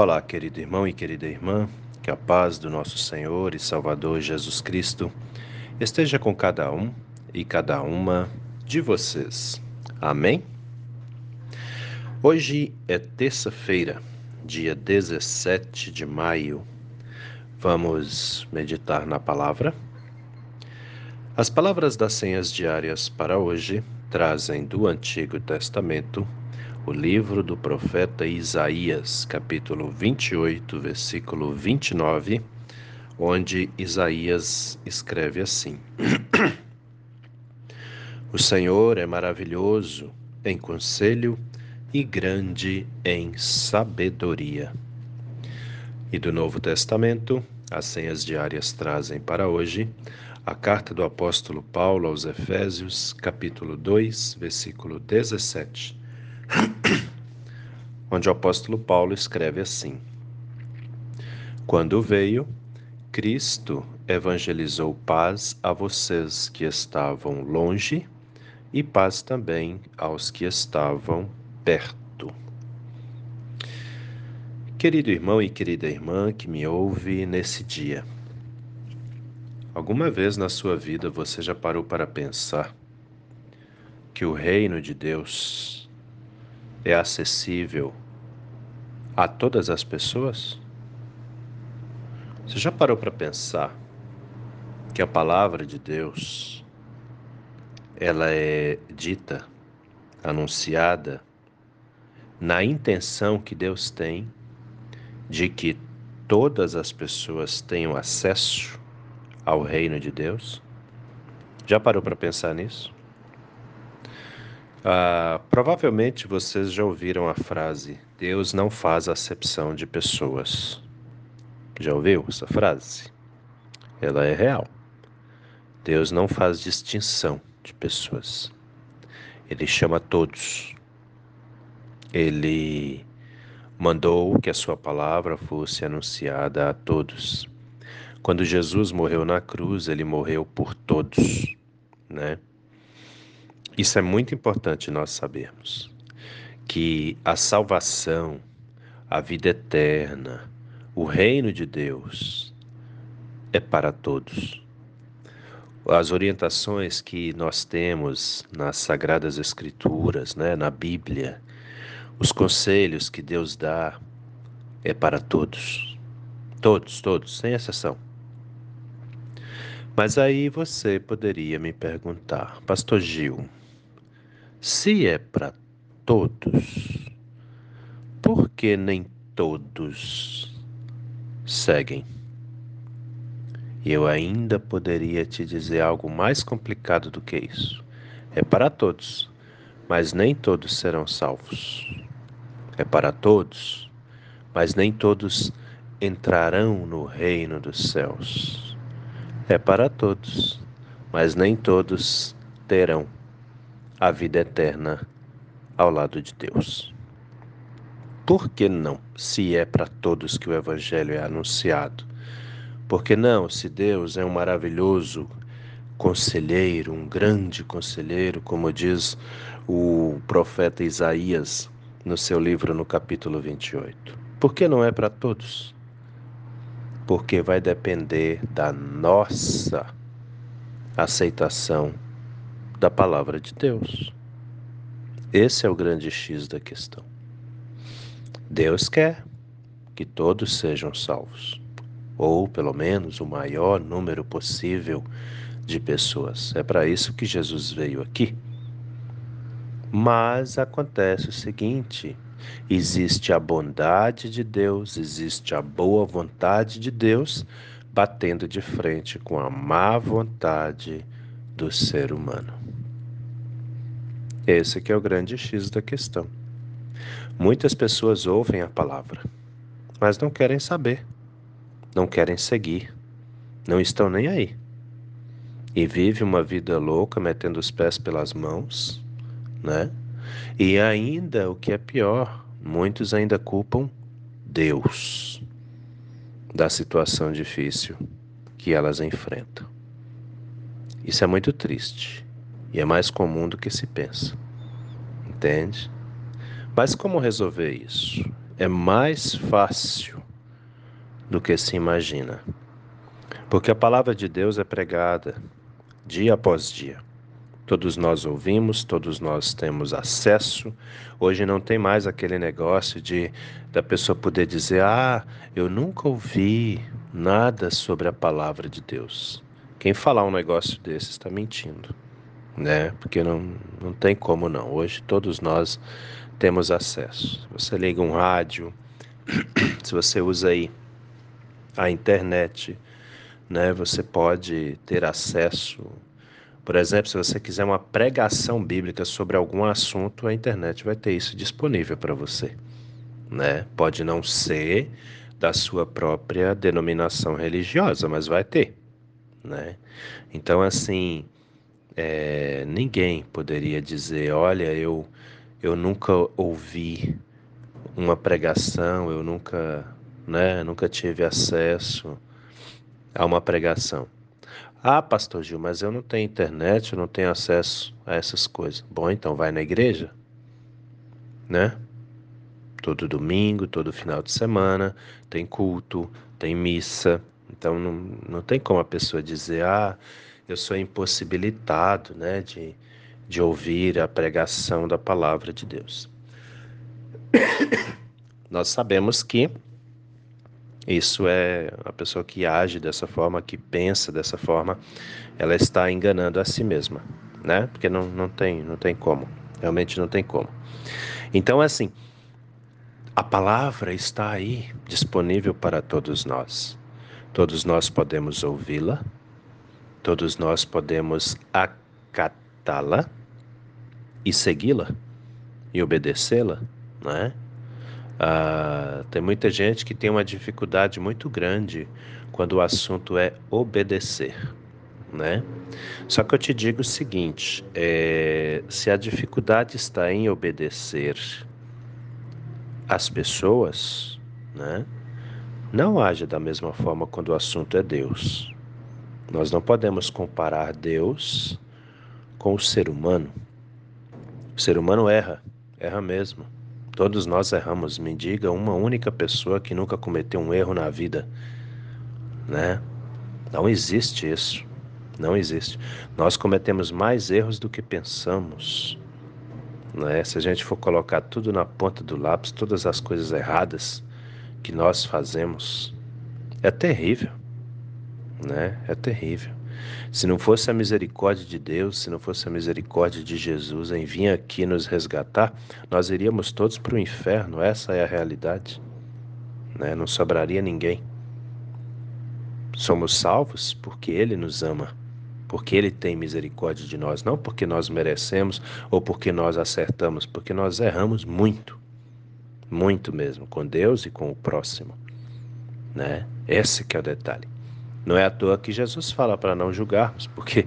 Olá, querido irmão e querida irmã, que a paz do nosso Senhor e Salvador Jesus Cristo esteja com cada um e cada uma de vocês. Amém? Hoje é terça-feira, dia 17 de maio. Vamos meditar na palavra. As palavras das senhas diárias para hoje trazem do Antigo Testamento o livro do profeta Isaías, capítulo 28, versículo 29, onde Isaías escreve assim: O Senhor é maravilhoso em conselho e grande em sabedoria. E do Novo Testamento, as senhas diárias trazem para hoje a carta do apóstolo Paulo aos Efésios, capítulo 2, versículo 17 onde o apóstolo Paulo escreve assim: Quando veio, Cristo evangelizou paz a vocês que estavam longe e paz também aos que estavam perto. Querido irmão e querida irmã que me ouve nesse dia, alguma vez na sua vida você já parou para pensar que o reino de Deus é acessível a todas as pessoas? Você já parou para pensar que a palavra de Deus ela é dita, anunciada na intenção que Deus tem de que todas as pessoas tenham acesso ao reino de Deus? Já parou para pensar nisso? Ah, provavelmente vocês já ouviram a frase: Deus não faz acepção de pessoas. Já ouviu essa frase? Ela é real. Deus não faz distinção de pessoas. Ele chama todos. Ele mandou que a sua palavra fosse anunciada a todos. Quando Jesus morreu na cruz, ele morreu por todos, né? Isso é muito importante nós sabermos que a salvação, a vida eterna, o reino de Deus é para todos. As orientações que nós temos nas sagradas escrituras, né, na Bíblia, os conselhos que Deus dá é para todos. Todos, todos, sem exceção. Mas aí você poderia me perguntar, Pastor Gil, se é para todos, por que nem todos seguem? E eu ainda poderia te dizer algo mais complicado do que isso. É para todos, mas nem todos serão salvos. É para todos, mas nem todos entrarão no reino dos céus. É para todos, mas nem todos terão a vida eterna ao lado de Deus. Por que não, se é para todos que o Evangelho é anunciado? Por que não, se Deus é um maravilhoso conselheiro, um grande conselheiro, como diz o profeta Isaías no seu livro no capítulo 28? Por que não é para todos? Porque vai depender da nossa aceitação da palavra de Deus. Esse é o grande X da questão. Deus quer que todos sejam salvos, ou pelo menos o maior número possível de pessoas. É para isso que Jesus veio aqui. Mas acontece o seguinte: existe a bondade de Deus, existe a boa vontade de Deus batendo de frente com a má vontade do ser humano. Esse que é o grande X da questão. Muitas pessoas ouvem a palavra, mas não querem saber, não querem seguir, não estão nem aí. E vive uma vida louca, metendo os pés pelas mãos, né? E ainda, o que é pior, muitos ainda culpam Deus da situação difícil que elas enfrentam. Isso é muito triste. E é mais comum do que se pensa. Entende? Mas como resolver isso? é mais fácil do que se imagina. Porque a palavra de Deus é pregada dia após dia. Todos nós ouvimos, todos nós temos acesso. Hoje não tem mais aquele negócio de da pessoa poder dizer: "Ah, eu nunca ouvi nada sobre a palavra de Deus". Quem falar um negócio desse está mentindo, né? Porque não, não tem como não. Hoje todos nós temos acesso. Você liga um rádio, se você usa aí a internet, né? Você pode ter acesso por exemplo, se você quiser uma pregação bíblica sobre algum assunto, a internet vai ter isso disponível para você. Né? Pode não ser da sua própria denominação religiosa, mas vai ter. Né? Então, assim, é, ninguém poderia dizer: olha, eu, eu nunca ouvi uma pregação, eu nunca, né, nunca tive acesso a uma pregação. Ah, pastor Gil, mas eu não tenho internet, eu não tenho acesso a essas coisas. Bom, então vai na igreja, né? Todo domingo, todo final de semana, tem culto, tem missa. Então não, não tem como a pessoa dizer, ah, eu sou impossibilitado, né, de, de ouvir a pregação da palavra de Deus. Nós sabemos que isso é a pessoa que age dessa forma, que pensa dessa forma, ela está enganando a si mesma, né? Porque não, não tem, não tem como. Realmente não tem como. Então, assim, a palavra está aí disponível para todos nós. Todos nós podemos ouvi-la, todos nós podemos acatá-la e segui-la e obedecê-la, não é? Ah, tem muita gente que tem uma dificuldade muito grande quando o assunto é obedecer, né? Só que eu te digo o seguinte: é, se a dificuldade está em obedecer as pessoas, né? Não age da mesma forma quando o assunto é Deus. Nós não podemos comparar Deus com o ser humano. O ser humano erra, erra mesmo. Todos nós erramos. Me diga uma única pessoa que nunca cometeu um erro na vida, né? Não existe isso. Não existe. Nós cometemos mais erros do que pensamos. Né? Se a gente for colocar tudo na ponta do lápis, todas as coisas erradas que nós fazemos, é terrível. Né? É terrível. Se não fosse a misericórdia de Deus, se não fosse a misericórdia de Jesus em vir aqui nos resgatar, nós iríamos todos para o inferno. Essa é a realidade. Né? Não sobraria ninguém. Somos salvos porque Ele nos ama, porque Ele tem misericórdia de nós, não porque nós merecemos ou porque nós acertamos, porque nós erramos muito, muito mesmo, com Deus e com o próximo. Né? Esse que é o detalhe. Não é à toa que Jesus fala para não julgarmos, porque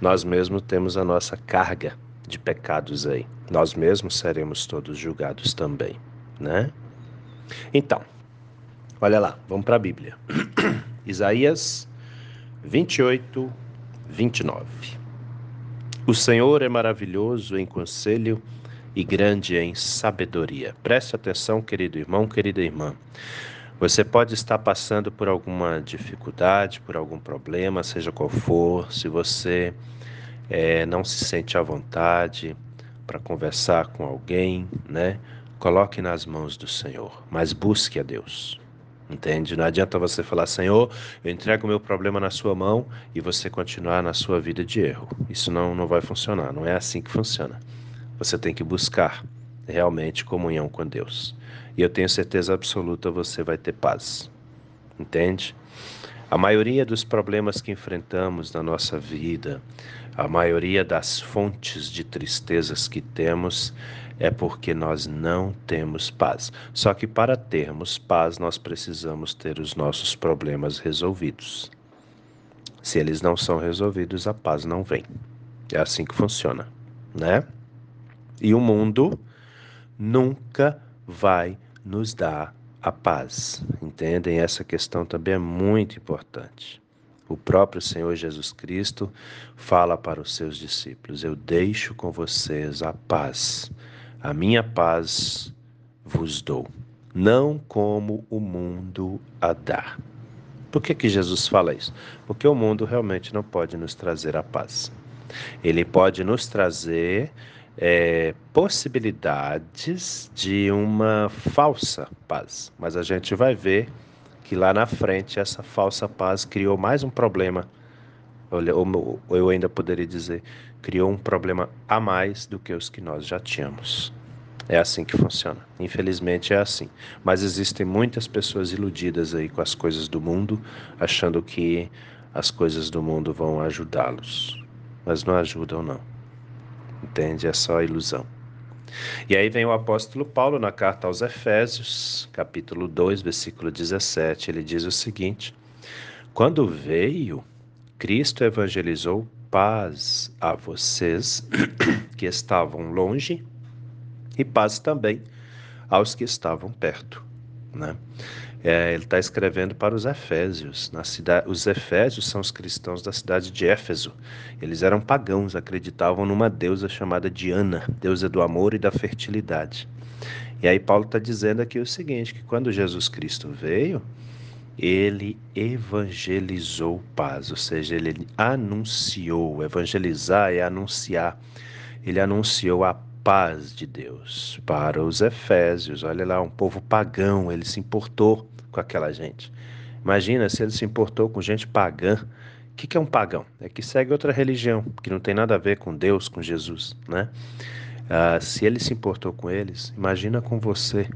nós mesmos temos a nossa carga de pecados aí. Nós mesmos seremos todos julgados também, né? Então, olha lá, vamos para a Bíblia. Isaías 28, 29. O Senhor é maravilhoso em conselho e grande em sabedoria. Preste atenção, querido irmão, querida irmã. Você pode estar passando por alguma dificuldade, por algum problema, seja qual for, se você é, não se sente à vontade para conversar com alguém, né? Coloque nas mãos do Senhor, mas busque a Deus. Entende? Não adianta você falar, Senhor, eu entrego o meu problema na sua mão e você continuar na sua vida de erro. Isso não, não vai funcionar, não é assim que funciona. Você tem que buscar realmente comunhão com Deus. E eu tenho certeza absoluta você vai ter paz. Entende? A maioria dos problemas que enfrentamos na nossa vida, a maioria das fontes de tristezas que temos, é porque nós não temos paz. Só que para termos paz, nós precisamos ter os nossos problemas resolvidos. Se eles não são resolvidos, a paz não vem. É assim que funciona, né? E o mundo nunca vai nos dar a paz. Entendem? Essa questão também é muito importante. O próprio Senhor Jesus Cristo fala para os seus discípulos: Eu deixo com vocês a paz, a minha paz vos dou. não como o mundo a dá. Por que, que Jesus fala isso? Porque o mundo realmente não pode nos trazer a paz. Ele pode nos trazer é, possibilidades de uma falsa paz, mas a gente vai ver que lá na frente essa falsa paz criou mais um problema. Ou eu ainda poderia dizer, criou um problema a mais do que os que nós já tínhamos. É assim que funciona. Infelizmente é assim. Mas existem muitas pessoas iludidas aí com as coisas do mundo, achando que as coisas do mundo vão ajudá-los. Mas não ajudam, não. Entende? É só ilusão. E aí vem o apóstolo Paulo na carta aos Efésios, capítulo 2, versículo 17. Ele diz o seguinte: Quando veio, Cristo evangelizou paz a vocês que estavam longe e paz também aos que estavam perto. Né? É, ele está escrevendo para os Efésios. Na cidade, os Efésios são os cristãos da cidade de Éfeso. Eles eram pagãos, acreditavam numa deusa chamada Diana, deusa do amor e da fertilidade. E aí Paulo está dizendo aqui o seguinte: que quando Jesus Cristo veio, ele evangelizou paz, ou seja, ele anunciou. Evangelizar é anunciar. Ele anunciou a paz de Deus para os Efésios. Olha lá, um povo pagão, ele se importou com aquela gente. Imagina se ele se importou com gente pagã. O que, é um pagão? É que segue outra religião, que não tem nada a ver com Deus, com Jesus, né? Ah, se ele se importou com eles, imagina com você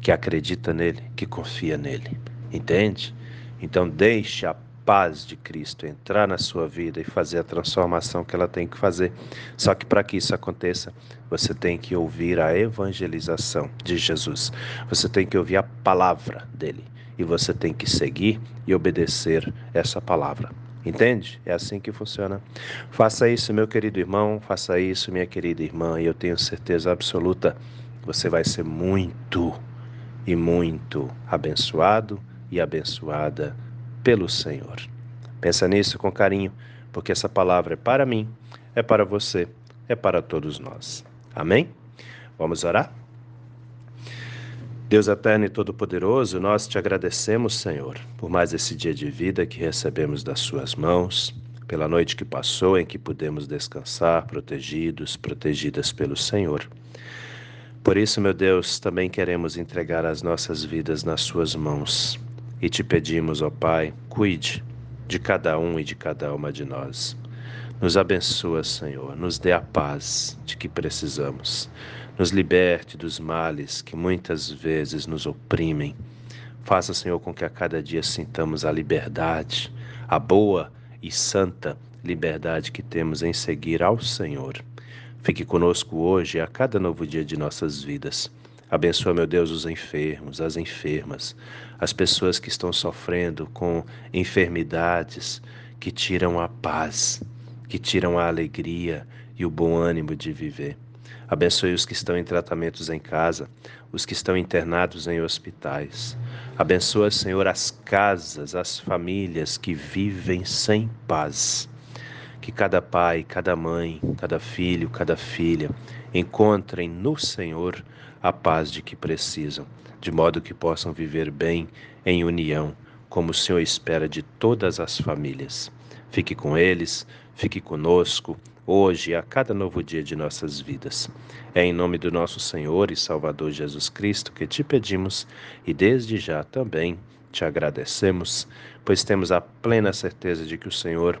que acredita nele, que confia nele, entende? Então deixe a paz de Cristo entrar na sua vida e fazer a transformação que ela tem que fazer. Só que para que isso aconteça, você tem que ouvir a evangelização de Jesus. Você tem que ouvir a palavra dele e você tem que seguir e obedecer essa palavra. Entende? É assim que funciona. Faça isso, meu querido irmão, faça isso, minha querida irmã, e eu tenho certeza absoluta você vai ser muito e muito abençoado e abençoada pelo Senhor. Pensa nisso com carinho, porque essa palavra é para mim, é para você, é para todos nós. Amém? Vamos orar? Deus eterno e todo-poderoso, nós te agradecemos, Senhor, por mais esse dia de vida que recebemos das Suas mãos, pela noite que passou em que pudemos descansar, protegidos, protegidas pelo Senhor. Por isso, meu Deus, também queremos entregar as nossas vidas nas Suas mãos e te pedimos, ó Pai, cuide de cada um e de cada uma de nós. Nos abençoa, Senhor, nos dê a paz de que precisamos. Nos liberte dos males que muitas vezes nos oprimem. Faça, Senhor, com que a cada dia sintamos a liberdade, a boa e santa liberdade que temos em seguir ao Senhor. Fique conosco hoje e a cada novo dia de nossas vidas. Abençoa, meu Deus, os enfermos, as enfermas, as pessoas que estão sofrendo com enfermidades que tiram a paz, que tiram a alegria e o bom ânimo de viver. Abençoe os que estão em tratamentos em casa, os que estão internados em hospitais. Abençoa, Senhor, as casas, as famílias que vivem sem paz. Que cada pai, cada mãe, cada filho, cada filha encontrem no Senhor a paz de que precisam, de modo que possam viver bem em união, como o Senhor espera de todas as famílias. Fique com eles, fique conosco, hoje e a cada novo dia de nossas vidas. É em nome do nosso Senhor e Salvador Jesus Cristo que te pedimos e desde já também te agradecemos, pois temos a plena certeza de que o Senhor